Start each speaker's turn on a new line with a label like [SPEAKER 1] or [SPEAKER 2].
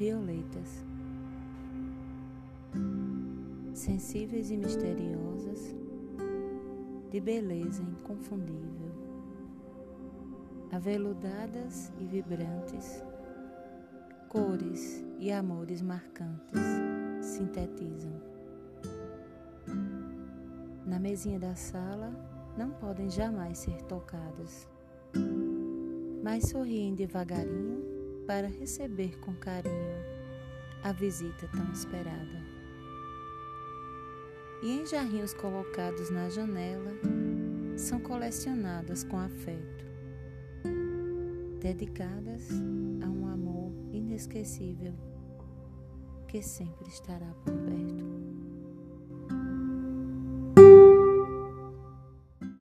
[SPEAKER 1] violetas, sensíveis e misteriosas, de beleza inconfundível, aveludadas e vibrantes, cores e amores marcantes sintetizam. Na mesinha da sala não podem jamais ser tocadas, mas sorriem devagarinho para receber com carinho a visita tão esperada. E em jarrinhos colocados na janela, são colecionadas com afeto, dedicadas a um amor inesquecível que sempre estará por perto.